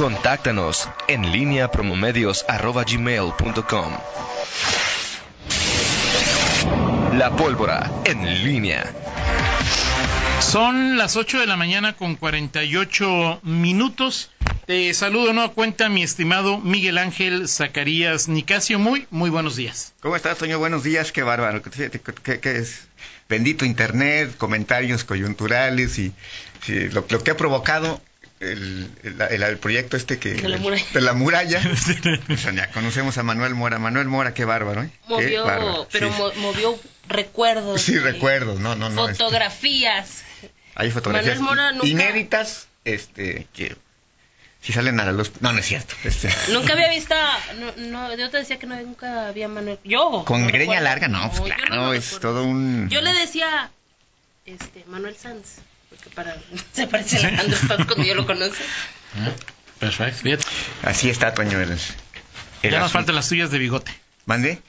Contáctanos en línea promomedios.com. La pólvora en línea. Son las 8 de la mañana con 48 minutos. Te saludo no a cuenta mi estimado Miguel Ángel Zacarías Nicasio. Muy, muy buenos días. ¿Cómo estás, Toño? Buenos días, qué bárbaro. ¿Qué, qué, es? Bendito Internet, comentarios coyunturales y, lo, que ha provocado el, el, proyecto este que de la muralla, de la muralla. Pues, ya conocemos a Manuel Mora Manuel Mora qué bárbaro ¿eh? movió pero movió recuerdos sí recuerdos no no no este, fotografías hay fotografías inéditas este que si salen a la luz. No, no es cierto. Este. Nunca había visto. No, no, yo te decía que no, nunca había Manuel. Yo. Con greña larga, no, pues claro, es todo un. Yo le decía. Este, Manuel Sanz. Porque para. Se parece a Alejandro Sanz cuando yo lo conoce. Ah, perfecto, Así está, Toño. El, ya nos faltan las tuyas de bigote. ¿Mande?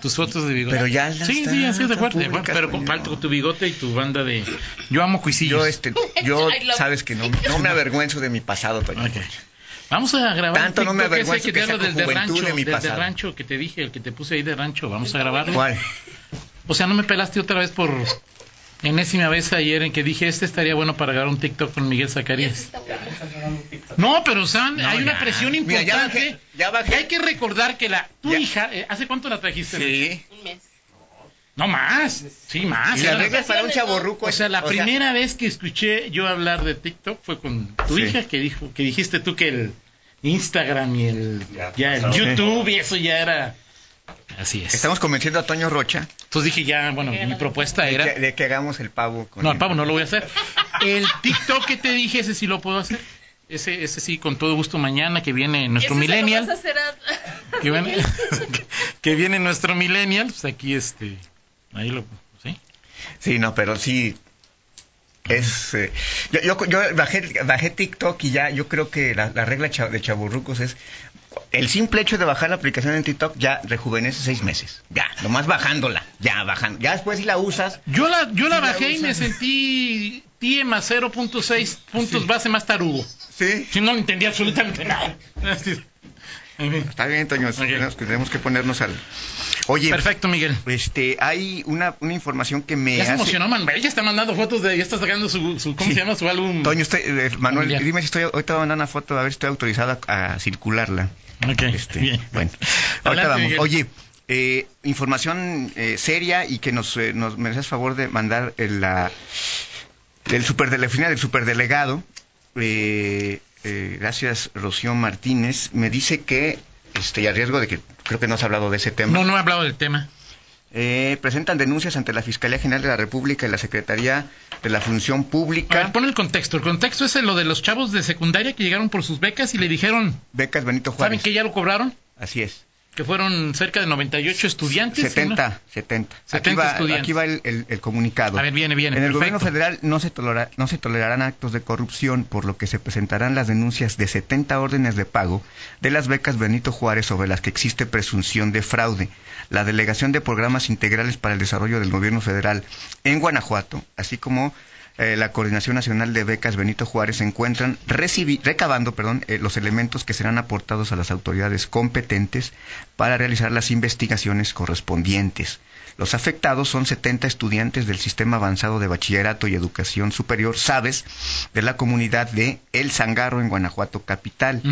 Tus fotos de bigote. Pero ya Sí, sí, así es de fuerte. pero comparto tu bigote y tu banda de... Yo amo cuisillos. Yo, este, yo sabes que no, no me avergüenzo de mi pasado, Toño. Vamos a grabar Tanto no me avergüenzo que, que sea del, de rancho, de mi pasado. rancho que te dije, el que te puse ahí de rancho. Vamos a grabarlo. ¿Cuál? O sea, no me pelaste otra vez por enésima vez ayer en que dije, este estaría bueno para grabar un TikTok con Miguel Zacarías. No, pero San, hay una presión importante. ya bajé, hay que recordar que la tu hija, eh, ¿hace cuánto la trajiste? Sí. Un mes. No más, sí más. Y la regla para un chaborruco. O sea, la primera vez que escuché yo hablar de TikTok fue con tu hija que dijo, que dijiste tú que el Instagram y el, ya, el YouTube y eso ya era Así es. Estamos convenciendo a Toño Rocha. Entonces dije ya, bueno, mi propuesta era... De que, hagamos el pavo. no, el pavo no lo voy a hacer. El TikTok que te dije, ese sí lo puedo hacer. Ese, ese sí, con todo gusto mañana que viene nuestro millennial. que, viene, que viene nuestro millennial, pues aquí este... Ahí lo... ¿Sí? Sí, no, pero sí, es eh, yo, yo, bajé, bajé TikTok y ya yo creo que la, la regla de chaburrucos es el simple hecho de bajar la aplicación en TikTok ya rejuvenece seis meses. Ya, nomás bajándola, ya bajando. Ya después si la usas. Yo la, yo la bajé y me sentí TIE más 0.6 puntos base más tarugo. Sí. Si no entendí absolutamente nada. Está bien, Toño. Tenemos que ponernos al. Oye. Perfecto, Miguel. Este, hay una, una información que me. Ya se emocionó, man. Ella está mandando fotos de. Ya está sacando su. su ¿Cómo se llama su álbum? Toño, estoy, eh, Manuel, dime si estoy. Hoy te voy a mandar una foto a ver si estoy autorizada a circularla. Ok. Este, bien. Bueno. ahorita vamos. Oye. Eh, información eh, seria y que nos, eh, nos mereces favor de mandar la, el superdele, del superdelegado eh, eh, gracias Rocío Martínez, me dice que, este, y a riesgo de que creo que no has hablado de ese tema. No, no he hablado del tema. Eh, presentan denuncias ante la Fiscalía General de la República y la Secretaría de la Función Pública. A pon el contexto. El contexto es lo de los chavos de secundaria que llegaron por sus becas y le dijeron... Becas Benito Juárez. ¿Saben que ya lo cobraron? Así es que fueron cerca de 98 estudiantes. 70, 70. 70 aquí va, estudiantes. Aquí va el, comunicado. A ver, viene, viene. En el gobierno federal no se, tolera, no se tolerarán actos de corrupción, por lo que se presentarán las denuncias de 70 órdenes de pago de las becas Benito Juárez sobre las que existe presunción de fraude. La Delegación de Programas Integrales para el Desarrollo del Gobierno Federal en Guanajuato, así como eh, la Coordinación Nacional de Becas Benito Juárez se encuentran recabando perdón, eh, los elementos que serán aportados a las autoridades competentes para realizar las investigaciones correspondientes. Los afectados son 70 estudiantes del Sistema Avanzado de Bachillerato y Educación Superior, ¿sabes?, de la comunidad de El Zangarro en Guanajuato Capital.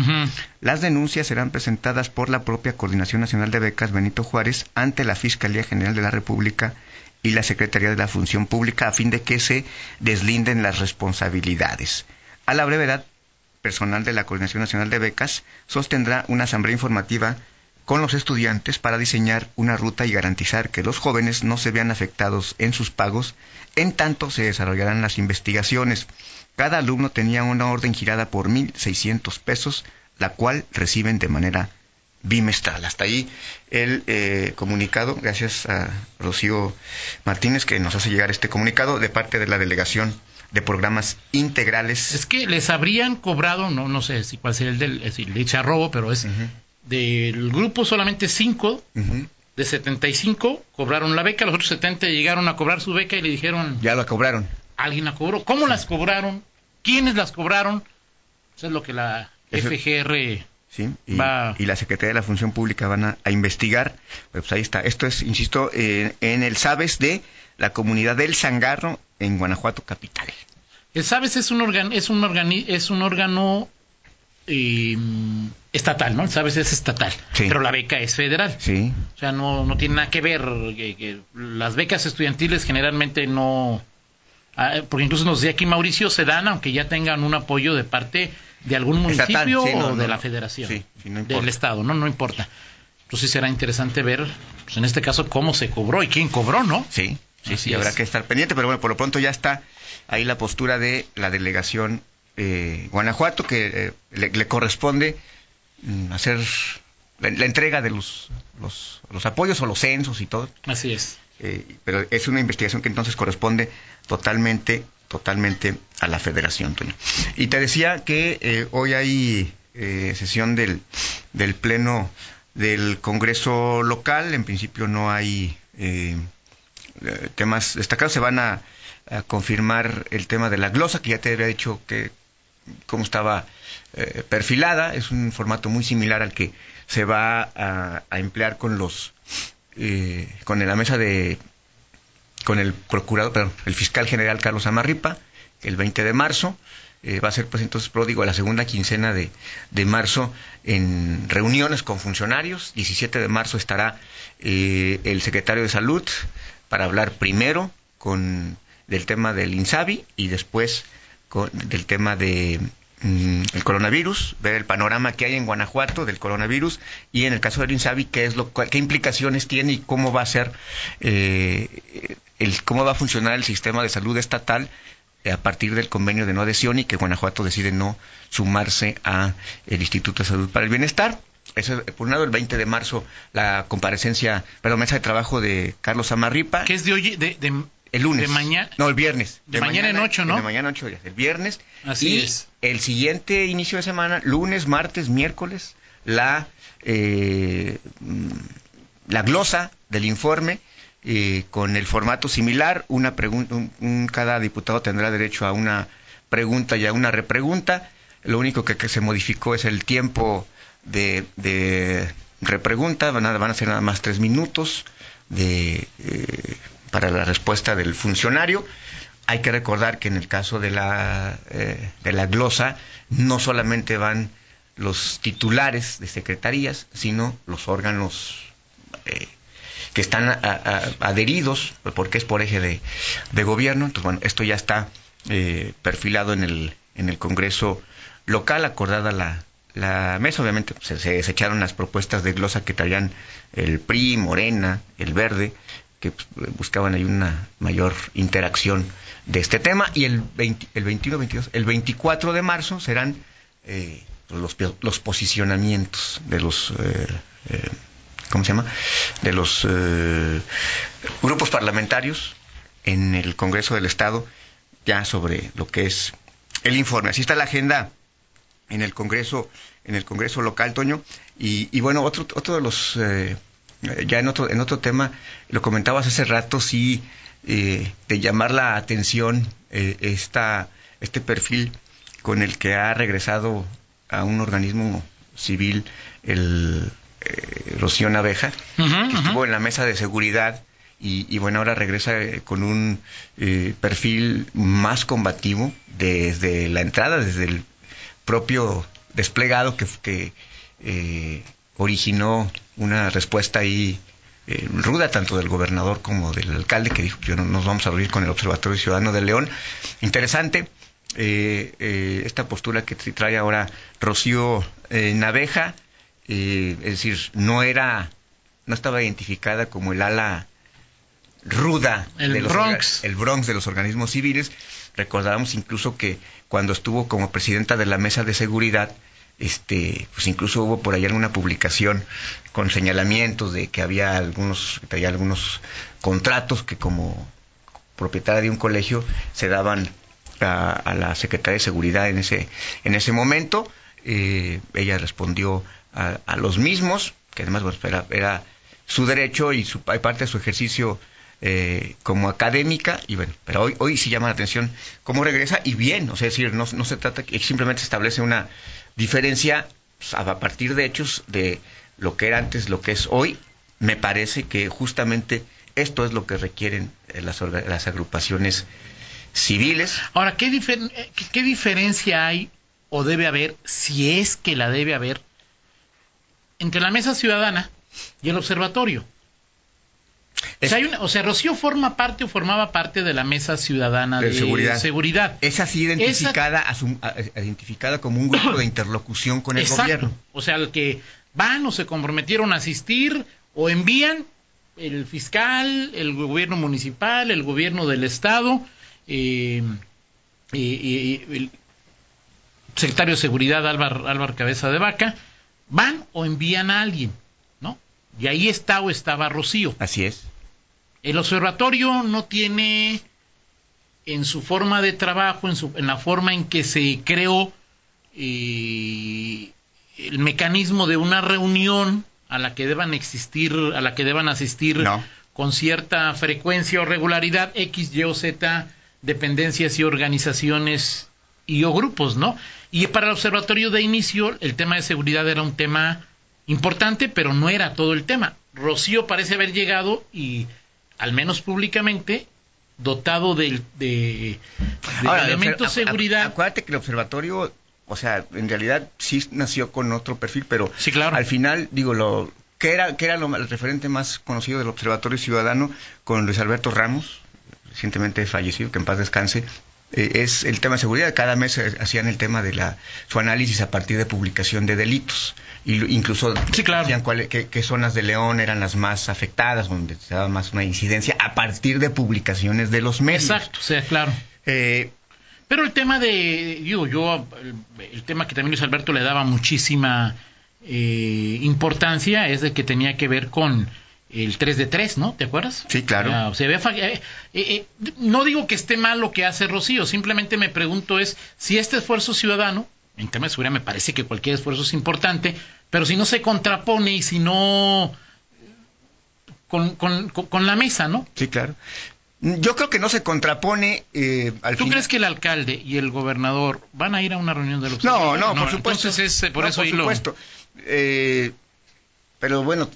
Las denuncias serán presentadas por la propia Coordinación Nacional de Becas Benito Juárez ante la Fiscalía General de la República y la Secretaría de la Función Pública a fin de que se deslinden las responsabilidades. A la brevedad, personal de la Coordinación Nacional de Becas sostendrá una asamblea informativa con los estudiantes para diseñar una ruta y garantizar que los jóvenes no se vean afectados en sus pagos, en tanto se desarrollarán las investigaciones. Cada alumno tenía una orden girada por 1.600 pesos, la cual reciben de manera bimestral. Hasta ahí el eh, comunicado, gracias a Rocío Martínez que nos hace llegar este comunicado de parte de la delegación de programas integrales. Es que les habrían cobrado, no, no sé si cuál sería el del, es decir, le echa robo, pero es del grupo solamente cinco de 75 cobraron la beca, los otros 70 llegaron a cobrar su beca y le dijeron... Ya la cobraron. Alguien la cobró. ¿Cómo las cobraron? ¿Quiénes las cobraron? Eso es lo que la FGR ¿sí? Y, la Secretaría de la Función Pública van a, investigar. Pues ahí está. Esto es, insisto, en el SABES de la comunidad del Zangarro en Guanajuato capital. El SABES es un, órgano es un, es un órgano eh, estatal, ¿no? El SABES es estatal, pero la beca es federal. Sí. O sea, no, no tiene nada que ver. Que, las becas estudiantiles generalmente no... Ah, porque incluso nos decía aquí Mauricio, se dan aunque ya tengan un apoyo de parte de algún municipio o de la federación, del Estado, ¿no? No importa. Entonces será interesante ver, pues en este caso, cómo se cobró y quién cobró, ¿no? Sí, sí, sí, habrá que estar pendiente, pero bueno, por lo pronto ya está ahí la postura de la delegación eh, Guanajuato, que eh, le, corresponde mm, hacer la, entrega de los, los, los, apoyos o los censos y todo. Así es. Eh, pero es una investigación que entonces corresponde totalmente totalmente a la federación, Y te decía que eh, hoy hay eh, sesión del, del Pleno del Congreso local, en principio no hay temas destacados, se van a, confirmar el tema de la glosa, que ya te había dicho que cómo estaba perfilada, es un formato muy similar al que se va a, emplear con los con la mesa de con el procurador, el fiscal general Carlos Amarripa, el 20 de marzo. Eh, va a ser, pues entonces, pródigo la segunda quincena de, de, marzo en reuniones con funcionarios. 17 de marzo estará eh, el secretario de Salud para hablar primero con del tema del INSABI y después con, del tema de el coronavirus, ver el panorama que hay en Guanajuato del coronavirus y en el caso del INSABI qué es lo qué implicaciones tiene y cómo va a ser eh, el cómo va a funcionar el sistema de salud estatal eh, a partir del convenio de no adhesión y que Guanajuato decide no sumarse a el Instituto de Salud para el Bienestar. Eso, por un lado, el 20 de marzo, la comparecencia, perdón, mesa de trabajo de Carlos Amarripa. Que es de hoy, de, el lunes. De mañana. No, el viernes. De, mañana, en ocho, ¿no? De mañana en ocho días. El viernes. Así y es. El siguiente inicio de semana, lunes, martes, miércoles, la, eh, la glosa del informe eh, con el formato similar, una pregunta, cada diputado tendrá derecho a una pregunta y a una repregunta. Lo único que, se modificó es el tiempo de, de repregunta, van a, van a ser nada más tres minutos de, eh, para la respuesta del funcionario. Hay que recordar que en el caso de la, eh, de la glosa no solamente van los titulares de secretarías, sino los órganos que están adheridos, porque es por eje de, gobierno. Entonces, bueno, esto ya está eh, perfilado en el, en el Congreso local, acordada la, la mesa. Obviamente pues, se, desecharon las propuestas de glosa que traían el PRI, Morena, el Verde, que pues, buscaban ahí una mayor interacción de este tema. Y el, 20, el 21, 22, el 24 de marzo serán eh, los, los posicionamientos de los eh, eh ¿cómo se llama? De los eh, grupos parlamentarios en el Congreso del Estado ya sobre lo que es el informe. Así está la agenda en el Congreso, en el Congreso local, Toño. Y, bueno, otro, otro de los, eh, ya en otro, en otro tema, lo comentabas hace rato, sí, eh, de llamar la atención esta, este perfil con el que ha regresado a un organismo civil el eh, Rocío Naveja, que estuvo en la mesa de seguridad y, bueno, ahora regresa eh, con un eh, perfil más combativo desde la entrada, desde el propio desplegado que, originó una respuesta ahí ruda tanto del gobernador como del alcalde que dijo que no, nos vamos a abrir con el Observatorio Ciudadano de León. Interesante esta postura que trae ahora Rocío Naveja eh, es decir, no era, no estaba identificada como el ala ruda el de los Bronx. el Bronx de los organismos civiles. Recordábamos incluso que cuando estuvo como presidenta de la mesa de seguridad, este, pues incluso hubo por ahí alguna publicación con señalamientos de que había algunos, había algunos contratos que como propietaria de un colegio se daban a, la secretaria de seguridad en ese, en ese momento. Eh, ella respondió a, los mismos, que además era, su derecho y su, parte de su ejercicio eh, como académica, y bueno, pero hoy, hoy sí llama la atención cómo regresa y bien, o sea, es decir, no, no se trata que simplemente establece una, diferencia pues, a partir de hechos de lo que era antes, lo que es hoy, me parece que justamente esto es lo que requieren eh, las, las agrupaciones civiles. Ahora, ¿qué, eh, ¿qué diferencia hay o debe haber, si es que la debe haber, entre la mesa ciudadana y el observatorio? O, sea, Rocío forma parte o formaba parte de la mesa ciudadana de, seguridad. Es así identificada, identificada como un grupo de interlocución con el gobierno. O sea, al que van o se comprometieron a asistir o envían el fiscal, el gobierno municipal, el gobierno del estado, eh, y, el secretario de seguridad Álvaro, Cabeza de Vaca, van o envían a alguien, ¿no? Y ahí está o estaba Rocío. Así es. El observatorio no tiene en su forma de trabajo, en, su, en la forma en que se creó eh, el mecanismo de una reunión a la que deban existir, a la que deban asistir con cierta frecuencia o regularidad X, Y o Z dependencias y organizaciones y o grupos, ¿no? Y para el observatorio de inicio el tema de seguridad era un tema importante, pero no era todo el tema. Rocío parece haber llegado y al menos públicamente, dotado de, de, elementos de seguridad. acuérdate que el observatorio, o sea, en realidad sí nació con otro perfil, pero sí, claro. al final, digo, lo que era, que era lo, el referente más conocido del Observatorio Ciudadano con Luis Alberto Ramos, recientemente fallecido, que en paz descanse, es el tema de seguridad. Cada mes hacían el tema de la su análisis a partir de publicación de delitos. Y incluso decían qué, zonas de León eran las más afectadas, donde se daba más una incidencia a partir de publicaciones de los medios. Exacto, o sea, claro. Eh, Pero el tema de, digo, yo, el, tema que también Luis Alberto le daba muchísima eh, importancia es de que tenía que ver con el 3 de 3, ¿no? ¿Te acuerdas? Sí, claro. Eh, eh, no digo que esté mal lo que hace Rocío, simplemente me pregunto es si este esfuerzo ciudadano, en tema de seguridad me parece que cualquier esfuerzo es importante, pero si no se contrapone y si no... Con, con, la mesa, ¿no? Sí, claro. Yo creo que no se contrapone eh, al ¿Tú crees que el alcalde y el gobernador van a ir a una reunión de los No, no, por supuesto. Entonces es por eso por supuesto. pero bueno,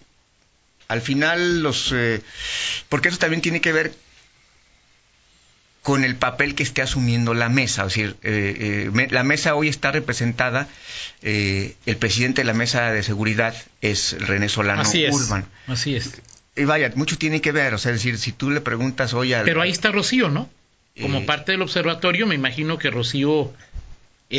al final los... Eh, porque eso también tiene que ver con el papel que esté asumiendo la mesa. Es decir, eh, eh, la mesa hoy está representada, el presidente de la mesa de seguridad es René Solano así es, Así es. Y vaya, mucho tiene que ver, o sea, es decir, si tú le preguntas hoy al... Pero ahí está Rocío, ¿no? Como parte del observatorio, me imagino que Rocío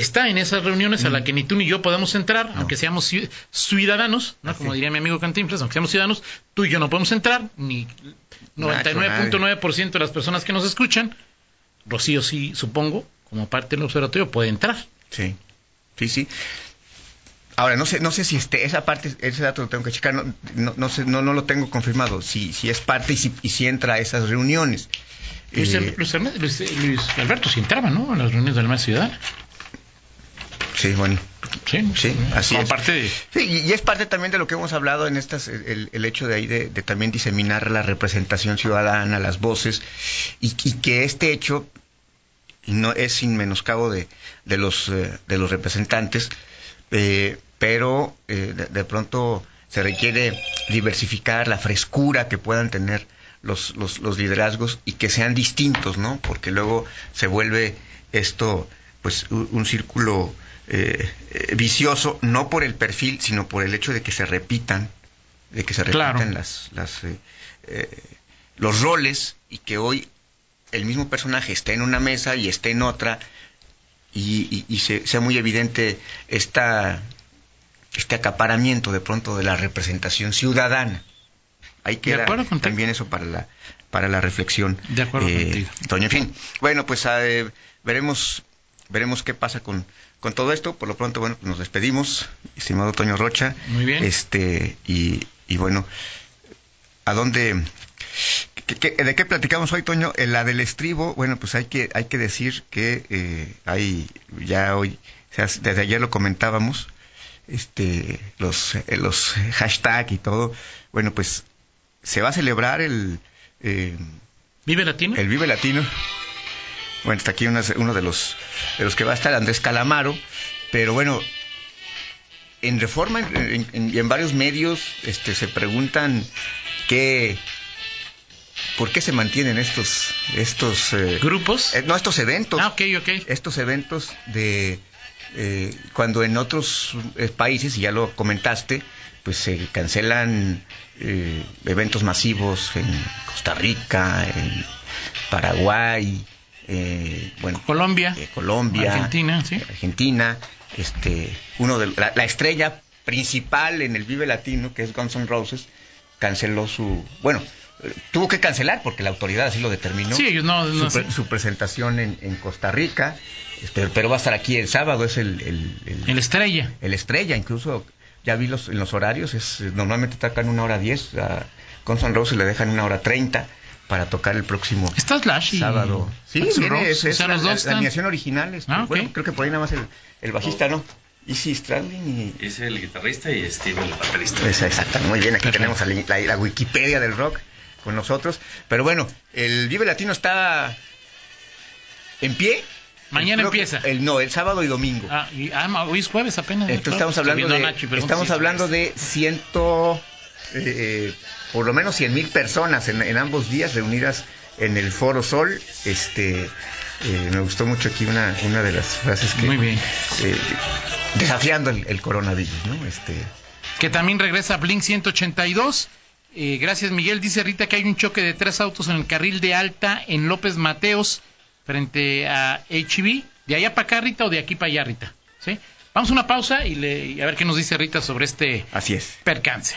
está en esas reuniones a las mm. que ni tú ni yo podemos entrar, aunque seamos ciudadanos, ¿no? como diría mi amigo Cantinflas, aunque seamos ciudadanos, tú y yo no podemos entrar, ni 99.9% de las personas que nos escuchan. Rocío sí, supongo, como parte del observatorio, puede entrar. Sí, sí, sí. Ahora, no sé, no sé si este, esa parte, ese dato lo tengo que checar, no, no, sé, no, no lo tengo confirmado, si, si es parte y si, y si entra a esas reuniones. Luis, eh, Alberto sí entraba, ¿no? A las reuniones de la mesa ciudadana. Sí, bueno. Sí, sí así es. Parte sí, y es parte también de lo que hemos hablado en estas, el, hecho de ahí de, también diseminar la representación ciudadana, las voces, y, que este hecho no es sin menoscabo de, de los eh, de los representantes, eh, pero eh, de, pronto se requiere diversificar la frescura que puedan tener los, los, los liderazgos y que sean distintos, ¿no? Porque luego se vuelve esto pues un círculo eh, eh, vicioso, no por el perfil, sino por el hecho de que se repitan, de que se repitan las, las eh, eh, los roles y que hoy el mismo personaje esté en una mesa y esté en otra y, y, sea muy evidente esta, este acaparamiento de pronto de la representación ciudadana. Hay que también eso para la, para la reflexión. De acuerdo eh, En fin, bueno, pues veremos, veremos qué pasa con, con todo esto, por lo pronto, bueno, nos despedimos, estimado Toño Rocha. Muy bien. Este, y, y bueno, ¿a dónde, de qué platicamos hoy, Toño? En la del estribo, bueno, pues hay que, hay que decir que eh, hay, ya hoy, desde ayer lo comentábamos, este, los, eh, los hashtag y todo, bueno, pues se va a celebrar el... Eh, ¿Vive Latino? El Vive Latino bueno, está aquí uno de los, de los que va a estar, Andrés Calamaro, pero bueno, en Reforma y en, varios medios este, se preguntan qué, ¿Por qué se mantienen estos estos eh, grupos? Eh, no, estos eventos. Ah, ok, ok. Estos eventos de eh, cuando en otros países, y ya lo comentaste, pues se cancelan eventos masivos en Costa Rica, en Paraguay, bueno, Colombia, Colombia, Argentina, ¿sí? Argentina, este, uno de la, la, estrella principal en el Vive Latino, que es Guns N' Roses, canceló su, bueno, tuvo que cancelar porque la autoridad así lo determinó. Sí, no, no su, presentación en, Costa Rica, este, pero va a estar aquí el sábado, es el... El, estrella. El estrella, incluso ya vi los, en los horarios, es normalmente tocan una hora diez, a Guns Roses le dejan una hora treinta para tocar el próximo ¿Está Slash sábado. Sí, viene, es, es la, dos la, animación original. Este, ah, Bueno, creo que por ahí nada más el, el bajista, ¿no? Easy Stradlin y... Es el guitarrista y Steve el baterista. Exacto, muy bien. Aquí tenemos la, la, Wikipedia del rock con nosotros. Pero bueno, el Vive Latino está en pie. Mañana empieza. El, no, el sábado y domingo. Ah, y, ah, hoy es jueves apenas. estamos hablando de, estamos hablando de ciento, eh, por lo menos cien mil personas en, ambos días reunidas en el Foro Sol. Este, eh, me gustó mucho aquí una, una de las frases que... Muy bien. Eh, desafiando el, el, coronavirus, ¿no? Este... Que también regresa Blink 182 eh, gracias, Miguel. Dice Rita que hay un choque de tres autos en el carril de alta en López Mateos frente a HB. ¿De allá para acá, Rita, o de aquí para allá, Rita? ¿Sí? Vamos a una pausa y, a ver qué nos dice Rita sobre este Así es. percance.